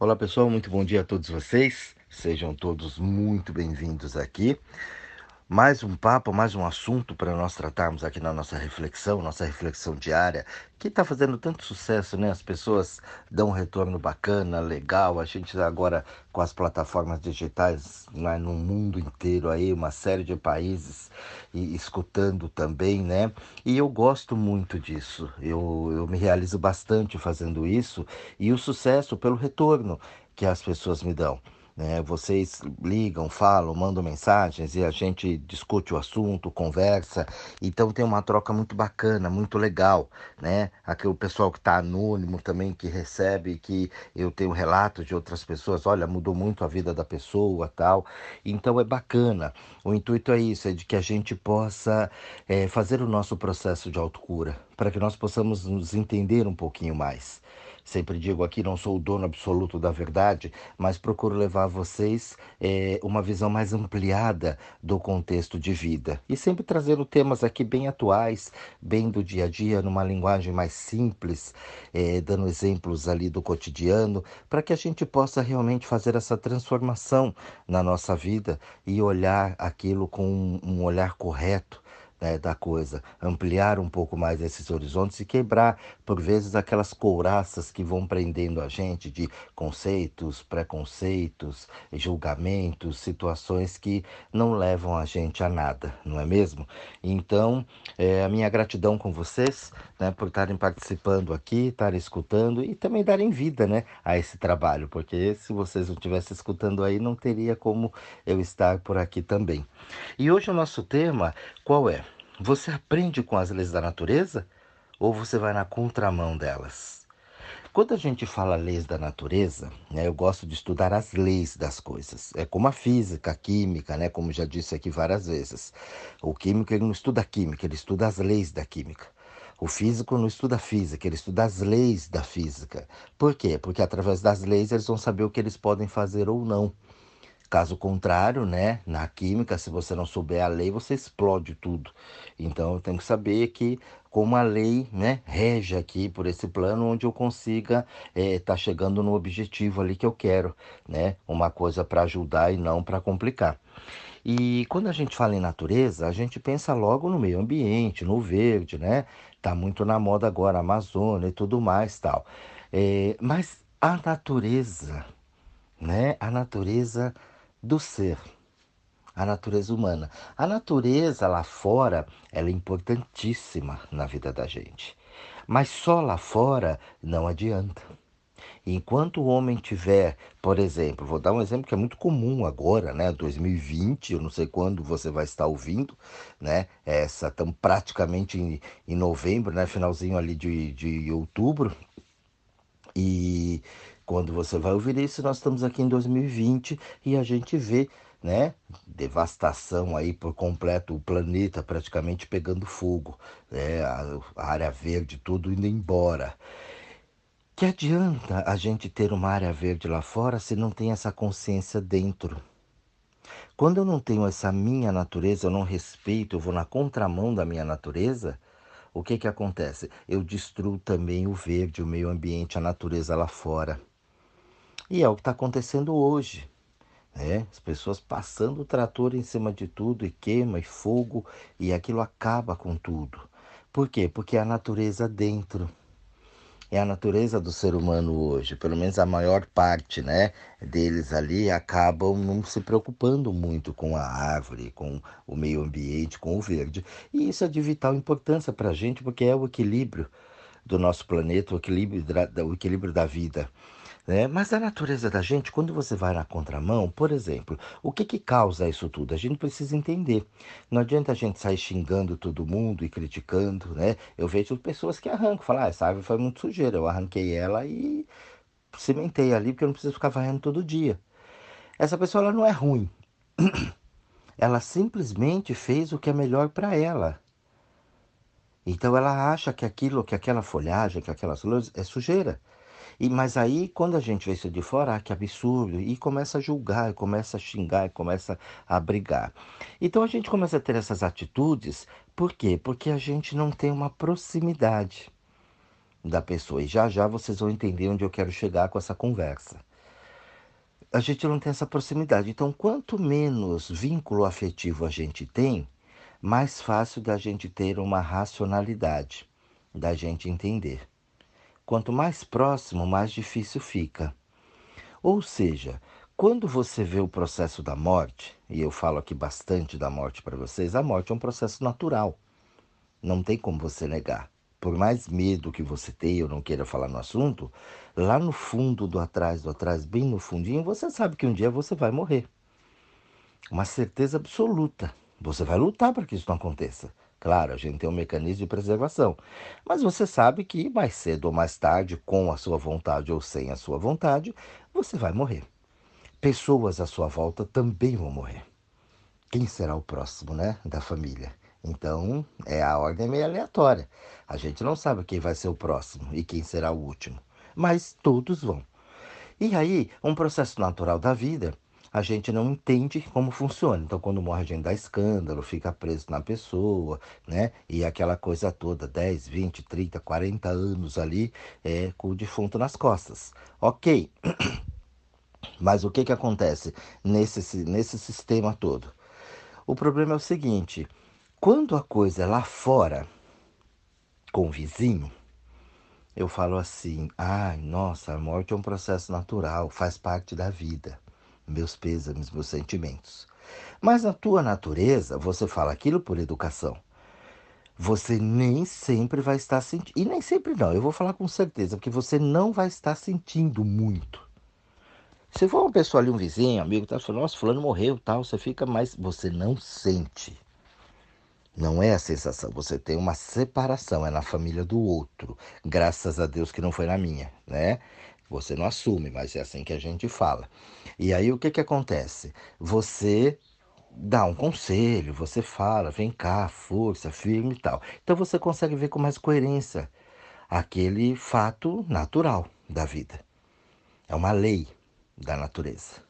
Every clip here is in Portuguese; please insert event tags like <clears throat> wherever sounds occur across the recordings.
Olá pessoal, muito bom dia a todos vocês. Sejam todos muito bem-vindos aqui. Mais um papo, mais um assunto para nós tratarmos aqui na nossa reflexão, nossa reflexão diária, que está fazendo tanto sucesso, né? As pessoas dão um retorno bacana, legal. A gente agora com as plataformas digitais né, no mundo inteiro aí, uma série de países e escutando também, né? E eu gosto muito disso. Eu, eu me realizo bastante fazendo isso e o sucesso pelo retorno que as pessoas me dão. Né? Vocês ligam, falam, mandam mensagens e a gente discute o assunto, conversa. Então tem uma troca muito bacana, muito legal, né? Aquele pessoal que está anônimo também, que recebe, que eu tenho relatos de outras pessoas, olha, mudou muito a vida da pessoa, tal. Então é bacana. O intuito é isso, é de que a gente possa é, fazer o nosso processo de autocura, para que nós possamos nos entender um pouquinho mais. Sempre digo aqui, não sou o dono absoluto da verdade, mas procuro levar a vocês é, uma visão mais ampliada do contexto de vida. E sempre trazendo temas aqui bem atuais, bem do dia a dia, numa linguagem mais simples, é, dando exemplos ali do cotidiano, para que a gente possa realmente fazer essa transformação na nossa vida e olhar aquilo com um olhar correto né, da coisa, ampliar um pouco mais esses horizontes e quebrar, por vezes, aquelas couraças que vão prendendo a gente de conceitos, preconceitos, julgamentos, situações que não levam a gente a nada, não é mesmo? Então, é, a minha gratidão com vocês né, por estarem participando aqui, estarem escutando e também darem vida né, a esse trabalho, porque se vocês não estivessem escutando aí, não teria como eu estar por aqui também. E hoje o nosso tema, qual é? Você aprende com as leis da natureza ou você vai na contramão delas? Quando a gente fala leis da natureza, né, eu gosto de estudar as leis das coisas. É como a física, a química, né, como já disse aqui várias vezes. O químico ele não estuda a química, ele estuda as leis da química. O físico não estuda a física, ele estuda as leis da física. Por quê? Porque através das leis eles vão saber o que eles podem fazer ou não. Caso contrário, né, na química, se você não souber a lei, você explode tudo. Então eu tenho que saber que como a lei, né, rege aqui por esse plano onde eu consiga estar é, tá chegando no objetivo ali que eu quero, né, uma coisa para ajudar e não para complicar. E quando a gente fala em natureza, a gente pensa logo no meio ambiente, no verde, né? Tá muito na moda agora, Amazônia e tudo mais, tal. É, mas a natureza, né? A natureza do ser, a natureza humana. A natureza lá fora, ela é importantíssima na vida da gente. Mas só lá fora não adianta. Enquanto o homem tiver, por exemplo, vou dar um exemplo que é muito comum agora, né? 2020, eu não sei quando você vai estar ouvindo, né? Essa, estamos praticamente em, em novembro, né? Finalzinho ali de, de outubro. E quando você vai ouvir isso, nós estamos aqui em 2020 e a gente vê, né, devastação aí por completo, o planeta praticamente pegando fogo, né, a, a área verde tudo indo embora. Que adianta a gente ter uma área verde lá fora se não tem essa consciência dentro? Quando eu não tenho essa minha natureza, eu não respeito, eu vou na contramão da minha natureza, o que que acontece? Eu destruo também o verde, o meio ambiente, a natureza lá fora. E é o que está acontecendo hoje. Né? As pessoas passando o trator em cima de tudo e queima e fogo e aquilo acaba com tudo. Por quê? Porque é a natureza dentro. É a natureza do ser humano hoje, pelo menos a maior parte né, deles ali acabam não se preocupando muito com a árvore, com o meio ambiente, com o verde. E isso é de vital importância para a gente, porque é o equilíbrio do nosso planeta, o equilíbrio da, o equilíbrio da vida. Né? Mas a natureza da gente, quando você vai na contramão, por exemplo, o que, que causa isso tudo? A gente precisa entender. Não adianta a gente sair xingando todo mundo e criticando, né? Eu vejo pessoas que arrancam, falam, ah, essa árvore foi muito sujeira, eu arranquei ela e cimentei ali porque eu não preciso ficar varrendo todo dia. Essa pessoa ela não é ruim. <clears throat> Ela simplesmente fez o que é melhor para ela. Então ela acha que aquilo, que aquela folhagem, que aquelas flores é sujeira. E, mas aí, quando a gente vê isso de fora, ah, que absurdo, e começa a julgar, começa a xingar, começa a brigar. Então a gente começa a ter essas atitudes, por quê? Porque a gente não tem uma proximidade da pessoa. E já já vocês vão entender onde eu quero chegar com essa conversa. a gente não tem essa proximidade. Então, quanto menos vínculo afetivo a gente tem, mais fácil da gente ter uma racionalidade, da gente entender. Quanto mais próximo, mais difícil fica. Ou seja, quando você vê o processo da morte, e eu falo aqui bastante da morte para vocês, a morte é um processo natural. Não tem como você negar. Por mais medo que você tenha ou não queira falar no assunto, lá no fundo do atrás, do atrás, bem no fundinho, você sabe que um dia você vai morrer. Uma certeza absoluta. Você vai lutar para que isso não aconteça. Claro, a gente tem um mecanismo de preservação, mas você sabe que mais cedo ou mais tarde, com a sua vontade ou sem a sua vontade, você vai morrer. Pessoas à sua volta também vão morrer. Quem será o próximo, né, da família? Então, é a ordem meio aleatória. A gente não sabe quem vai ser o próximo e quem será o último, mas todos vão. E aí, um processo natural da vida a gente não entende como funciona. Então, quando morre, a gente dá escândalo, fica preso na pessoa, né? E aquela coisa toda, 10, 20, 30, 40 anos ali, é, com o defunto nas costas. Ok. <clears throat> Mas o que, que acontece nesse, nesse sistema todo? O problema é o seguinte: quando a coisa é lá fora, com o vizinho, eu falo assim: ai, nossa, a morte é um processo natural, faz parte da vida meus pêsames, meus sentimentos. Mas na tua natureza, você fala aquilo por educação. Você nem sempre vai estar sentindo. E nem sempre não, eu vou falar com certeza, porque você não vai estar sentindo muito. Se for uma pessoa ali, um vizinho, amigo, tá falando, nossa, fulano morreu, tal, você fica mais. Você não sente. Não é a sensação, você tem uma separação, é na família do outro. Graças a Deus que não foi na minha, né? Você não assume, mas é assim que a gente fala. E aí o que, que acontece? Você dá um conselho, você fala, vem cá, força, firme e tal. Então você consegue ver com mais coerência aquele fato natural da vida. É uma lei da natureza.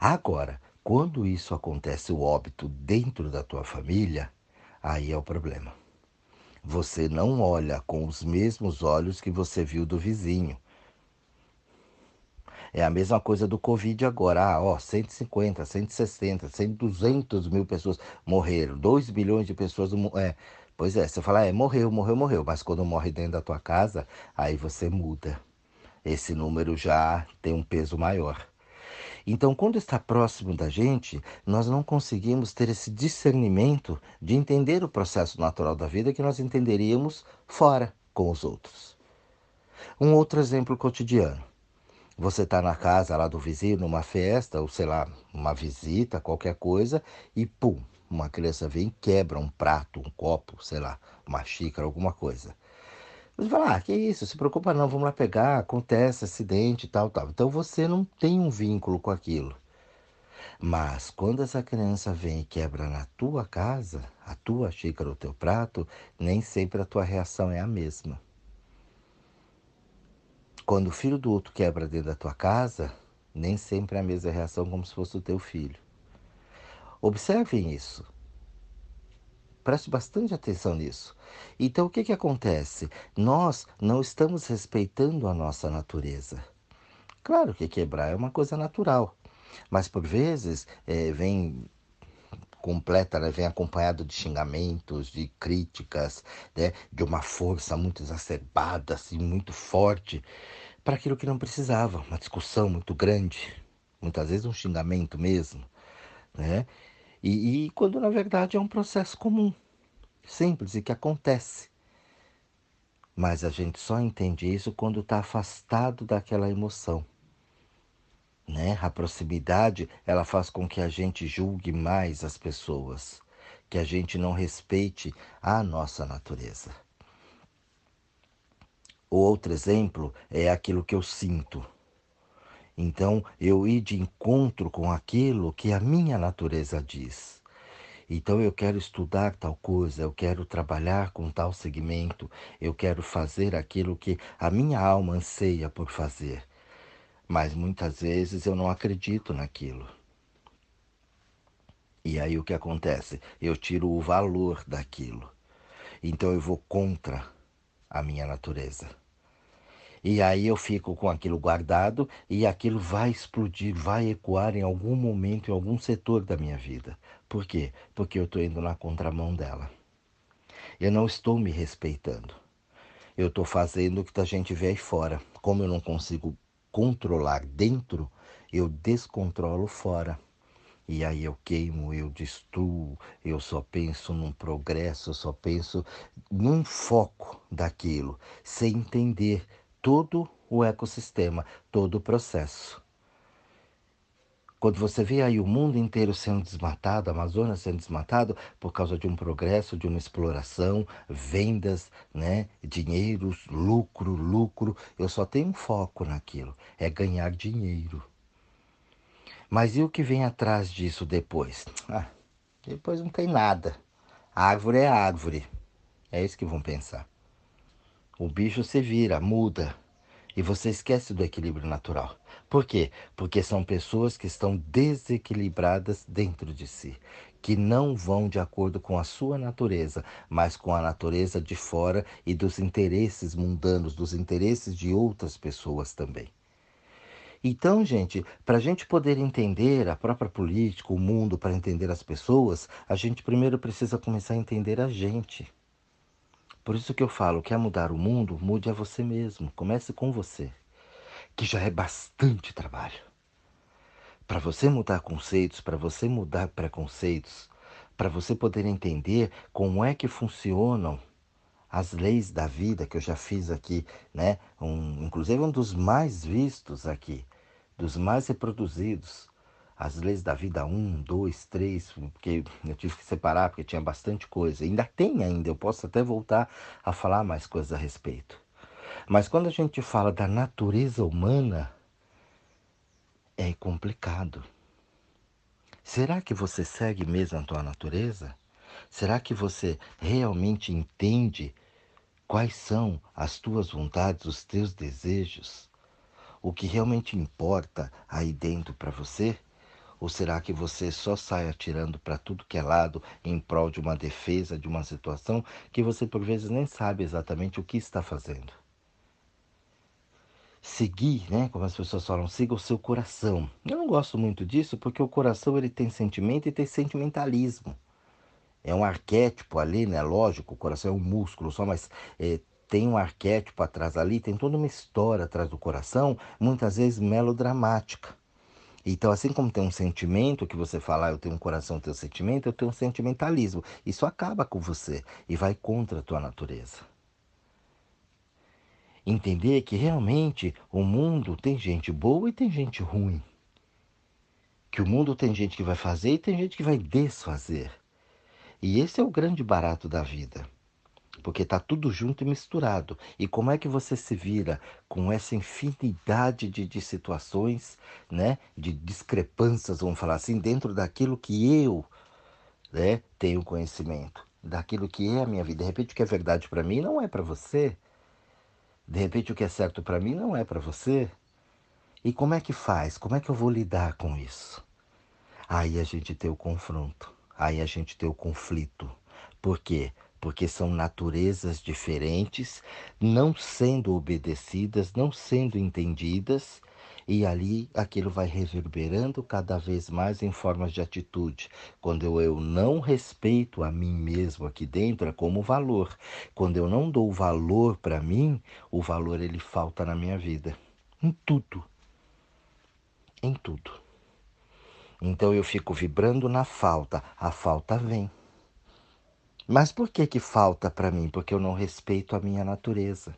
Agora, quando isso acontece, o óbito dentro da tua família, aí é o problema. Você não olha com os mesmos olhos que você viu do vizinho. É a mesma coisa do Covid agora. Ah, ó, 150, 160, 100, 200 mil pessoas morreram. 2 bilhões de pessoas. É, pois é, você fala, é, morreu, morreu, morreu. Mas quando morre dentro da tua casa, aí você muda. Esse número já tem um peso maior. Então, quando está próximo da gente, nós não conseguimos ter esse discernimento de entender o processo natural da vida que nós entenderíamos fora com os outros. Um outro exemplo cotidiano. Você está na casa lá do vizinho, numa festa, ou sei lá, uma visita, qualquer coisa, e pum, uma criança vem quebra um prato, um copo, sei lá, uma xícara, alguma coisa. Você fala, ah, que isso, se preocupa não, vamos lá pegar, acontece acidente e tal, tal. Então você não tem um vínculo com aquilo. Mas quando essa criança vem e quebra na tua casa, a tua xícara, o teu prato, nem sempre a tua reação é a mesma. Quando o filho do outro quebra dentro da tua casa, nem sempre é a mesma reação como se fosse o teu filho. Observem isso. Preste bastante atenção nisso. Então, o que, que acontece? Nós não estamos respeitando a nossa natureza. Claro que quebrar é uma coisa natural, mas por vezes é, vem completa, né? vem acompanhado de xingamentos, de críticas, né? de uma força muito exacerbada, assim, muito forte, para aquilo que não precisava, uma discussão muito grande, muitas vezes um xingamento mesmo, né? E, e quando na verdade é um processo comum, simples e que acontece. Mas a gente só entende isso quando está afastado daquela emoção né? A proximidade, ela faz com que a gente julgue mais as pessoas, que a gente não respeite a nossa natureza. Outro exemplo é aquilo que eu sinto. Então, eu ir de encontro com aquilo que a minha natureza diz. Então, eu quero estudar tal coisa, eu quero trabalhar com tal segmento, eu quero fazer aquilo que a minha alma anseia por fazer mas muitas vezes eu não acredito naquilo. E aí o que acontece? Eu tiro o valor daquilo. Então eu vou contra a minha natureza. E aí eu fico com aquilo guardado e aquilo vai explodir, vai ecoar em algum momento, em algum setor da minha vida. Por quê? Porque eu estou indo na contramão dela. Eu não estou me respeitando. Eu estou fazendo o que a gente vê aí fora. Como eu não consigo controlar dentro, eu descontrolo fora. E aí eu queimo, eu destruo, eu só penso num progresso, eu só penso num foco daquilo, sem entender todo o ecossistema, todo o processo. Quando você vê aí o mundo inteiro sendo desmatado, a Amazônia sendo desmatado por causa de um progresso, de uma exploração, vendas, né, dinheiro, lucro, lucro, eu só tenho um foco naquilo, é ganhar dinheiro. Mas e o que vem atrás disso depois? Ah, depois não tem nada. A árvore é árvore. É isso que vão pensar. O bicho se vira, muda. E você esquece do equilíbrio natural. Por quê? Porque são pessoas que estão desequilibradas dentro de si, que não vão de acordo com a sua natureza, mas com a natureza de fora e dos interesses mundanos, dos interesses de outras pessoas também. Então, gente, para a gente poder entender a própria política, o mundo, para entender as pessoas, a gente primeiro precisa começar a entender a gente. Por isso que eu falo, quer mudar o mundo, mude a você mesmo. Comece com você, que já é bastante trabalho. Para você mudar conceitos, para você mudar preconceitos, para você poder entender como é que funcionam as leis da vida que eu já fiz aqui, né? Um, inclusive um dos mais vistos aqui, dos mais reproduzidos. As leis da vida 1, 2, 3, porque eu tive que separar porque tinha bastante coisa. Ainda tem ainda, eu posso até voltar a falar mais coisas a respeito. Mas quando a gente fala da natureza humana, é complicado. Será que você segue mesmo a tua natureza? Será que você realmente entende quais são as tuas vontades, os teus desejos? o que realmente importa aí dentro para você? Ou será que você só sai atirando para tudo que é lado em prol de uma defesa de uma situação que você por vezes nem sabe exatamente o que está fazendo? Seguir, né, como as pessoas falam, siga o seu coração. Eu não gosto muito disso porque o coração ele tem sentimento e tem sentimentalismo. É um arquétipo ali, né? Lógico, o coração é um músculo só, mas é, tem um arquétipo atrás ali, tem toda uma história atrás do coração, muitas vezes melodramática. Então, assim como tem um sentimento que você fala, eu tenho um coração, eu tenho um sentimento, eu tenho um sentimentalismo. Isso acaba com você e vai contra a tua natureza. Entender que realmente o mundo tem gente boa e tem gente ruim. Que o mundo tem gente que vai fazer e tem gente que vai desfazer. E esse é o grande barato da vida porque está tudo junto e misturado. E como é que você se vira com essa infinidade de, de situações, né, de discrepâncias, vamos falar assim, dentro daquilo que eu né, tenho conhecimento, daquilo que é a minha vida. De repente, o que é verdade para mim não é para você. De repente, o que é certo para mim não é para você. E como é que faz? Como é que eu vou lidar com isso? Aí a gente tem o confronto, aí a gente tem o conflito. Por quê? porque são naturezas diferentes, não sendo obedecidas, não sendo entendidas, e ali aquilo vai reverberando cada vez mais em formas de atitude. Quando eu, não respeito a mim mesmo aqui dentro, é como valor. Quando eu não dou valor para mim, o valor ele falta na minha vida. Em tudo. Em tudo. Então eu fico vibrando na falta. A falta vem. Mas por que que falta para mim? Porque eu não respeito a minha natureza.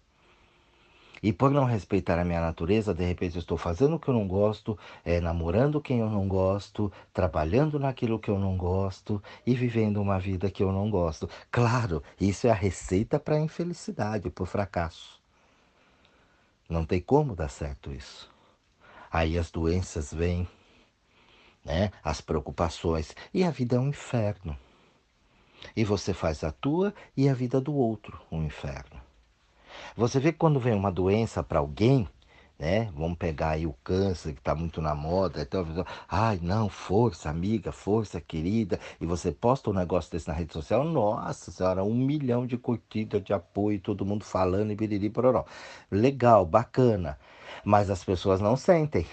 E por não respeitar a minha natureza, de repente eu estou fazendo o que eu não gosto, é, namorando quem eu não gosto, trabalhando naquilo que eu não gosto e vivendo uma vida que eu não gosto. Claro, isso é a receita para a infelicidade, para o fracasso. Não tem como dar certo isso. Aí as doenças vêm, né? as preocupações, e a vida é um inferno. E você faz a tua e a vida do outro um inferno. Você vê que quando vem uma doença para alguém, né? Vamos pegar aí o câncer que está muito na moda. Então, ai, não, força, amiga, força, querida. E você posta um negócio desse na rede social, nossa senhora, um milhão de curtidas, de apoio, todo mundo falando e biriri pororó. Legal, bacana. Mas as pessoas não sentem.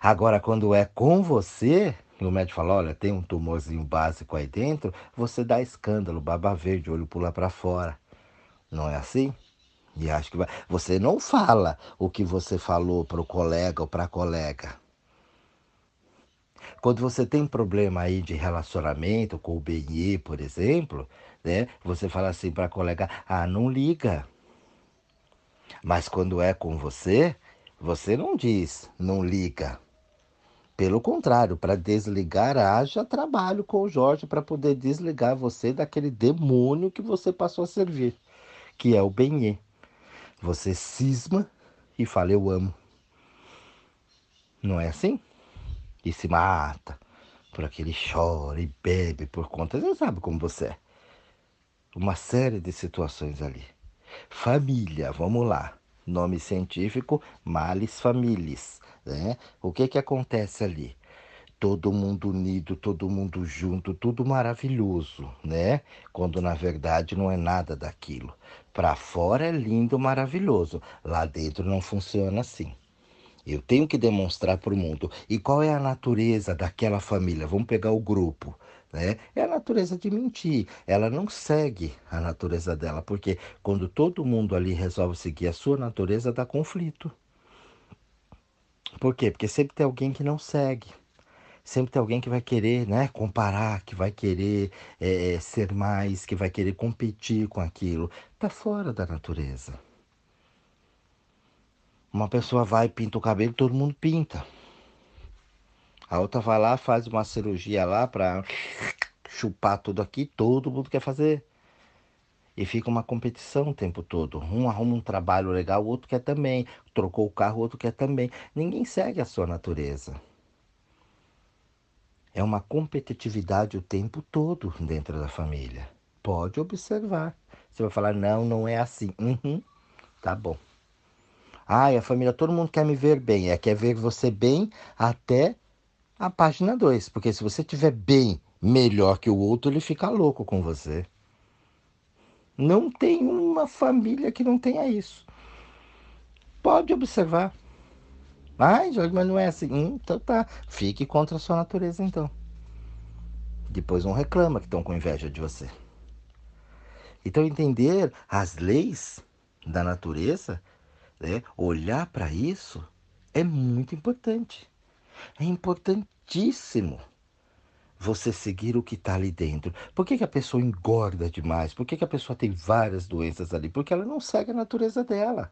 Agora, quando é com você, e o médico fala, olha, tem um tumorzinho básico aí dentro, você dá escândalo, baba verde, olho pula para fora. Não é assim? E acho que vai... você não fala o que você falou para o colega ou para a colega. Quando você tem problema aí de relacionamento com o BNE, por exemplo, né? Você fala assim para a colega: "Ah, não liga". Mas quando é com você, você não diz: "Não liga". Pelo contrário, para desligar, haja trabalho com o Jorge para poder desligar você daquele demônio que você passou a servir, que é o Benê. Você cisma e fala eu amo. Não é assim? E se mata por aquele chora e bebe por conta. Você sabe como você é. Uma série de situações ali. Família, vamos lá. Nome científico, Malis familis. Né? O que, que acontece ali? Todo mundo unido, todo mundo junto, tudo maravilhoso, né? Quando na verdade não é nada daquilo. Para fora é lindo, maravilhoso, lá dentro não funciona assim. Eu tenho que demonstrar para o mundo. E qual é a natureza daquela família? Vamos pegar o grupo. Né? É a natureza de mentir. Ela não segue a natureza dela, porque quando todo mundo ali resolve seguir a sua natureza, dá conflito. Por quê? Porque sempre tem alguém que não segue sempre tem alguém que vai querer né, comparar, que vai querer é, ser mais, que vai querer competir com aquilo. Está fora da natureza. Uma pessoa vai, pinta o cabelo, todo mundo pinta. A outra vai lá, faz uma cirurgia lá para chupar tudo aqui, todo mundo quer fazer. E fica uma competição o tempo todo. Um arruma um trabalho legal, o outro quer também. Trocou o carro, o outro quer também. Ninguém segue a sua natureza. É uma competitividade o tempo todo dentro da família. Pode observar. Você vai falar, não, não é assim. Uhum, tá bom. Ai, a família, todo mundo quer me ver bem. É, quer ver você bem até a página 2. Porque se você estiver bem, melhor que o outro, ele fica louco com você. Não tem uma família que não tenha isso. Pode observar. Ai, Jorge, mas não é assim. Hum, então tá. Fique contra a sua natureza, então. Depois não reclama que estão com inveja de você. Então, entender as leis da natureza, né? olhar para isso, é muito importante. É importantíssimo você seguir o que está ali dentro. Por que, que a pessoa engorda demais? Por que, que a pessoa tem várias doenças ali? Porque ela não segue a natureza dela.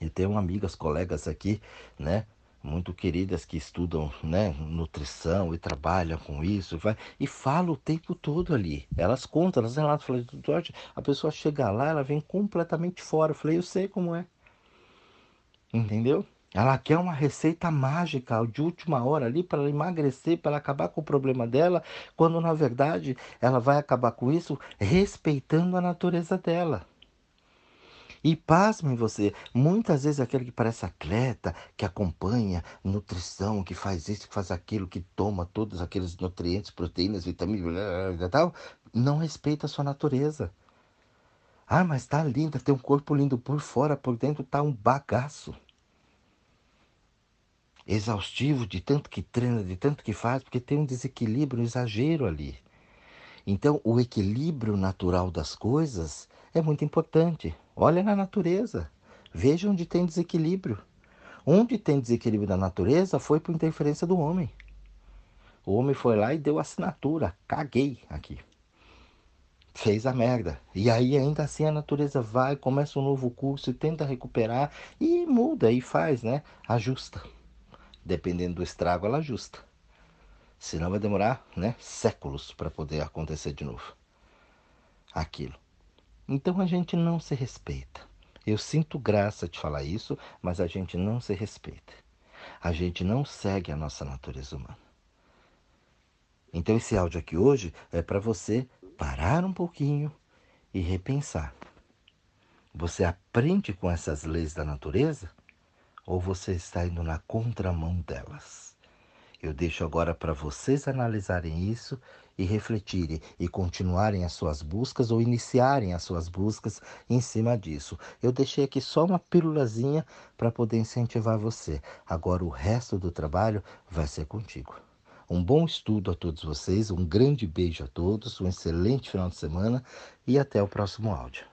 Eu tenho amigas, colegas aqui, né? Muito queridas que estudam né, nutrição e trabalham com isso vai, e falam o tempo todo ali. Elas contam, elas relatam, falam, Jorge, a pessoa chega lá, ela vem completamente fora. Eu falei, eu sei como é. Entendeu? Ela quer uma receita mágica de última hora ali para emagrecer, para acabar com o problema dela, quando na verdade ela vai acabar com isso respeitando a natureza dela. E pasmem você, muitas vezes aquele que parece atleta, que acompanha nutrição, que faz isso, que faz aquilo, que toma todos aqueles nutrientes, proteínas, vitaminas e tal, não respeita a sua natureza. Ah, mas tá linda, tem um corpo lindo por fora, por dentro tá um bagaço. Exaustivo de tanto que treina, de tanto que faz, porque tem um desequilíbrio, um exagero ali. Então, o equilíbrio natural das coisas é muito importante. Olha na natureza. Veja onde tem desequilíbrio. Onde tem desequilíbrio da natureza foi por interferência do homem. O homem foi lá e deu assinatura. Caguei aqui. Fez a merda. E aí ainda assim a natureza vai, começa um novo curso e tenta recuperar e muda e faz, né? Ajusta. Dependendo do estrago, ela ajusta. Senão vai demorar, né, séculos para poder acontecer de novo. Aquilo. Então a gente não se respeita. Eu sinto graça de falar isso, mas a gente não se respeita. A gente não segue a nossa natureza humana. Então esse áudio aqui hoje é para você parar um pouquinho e repensar. Você aprende com essas leis da natureza ou você está indo na contramão delas? Eu deixo agora para vocês analisarem isso e refletirem e continuarem as suas buscas ou iniciarem as suas buscas em cima disso. Eu deixei aqui só uma pílulazinha para poder incentivar você. Agora o resto do trabalho vai ser contigo. Um bom estudo a todos vocês, um grande beijo a todos, um excelente final de semana e até o próximo áudio.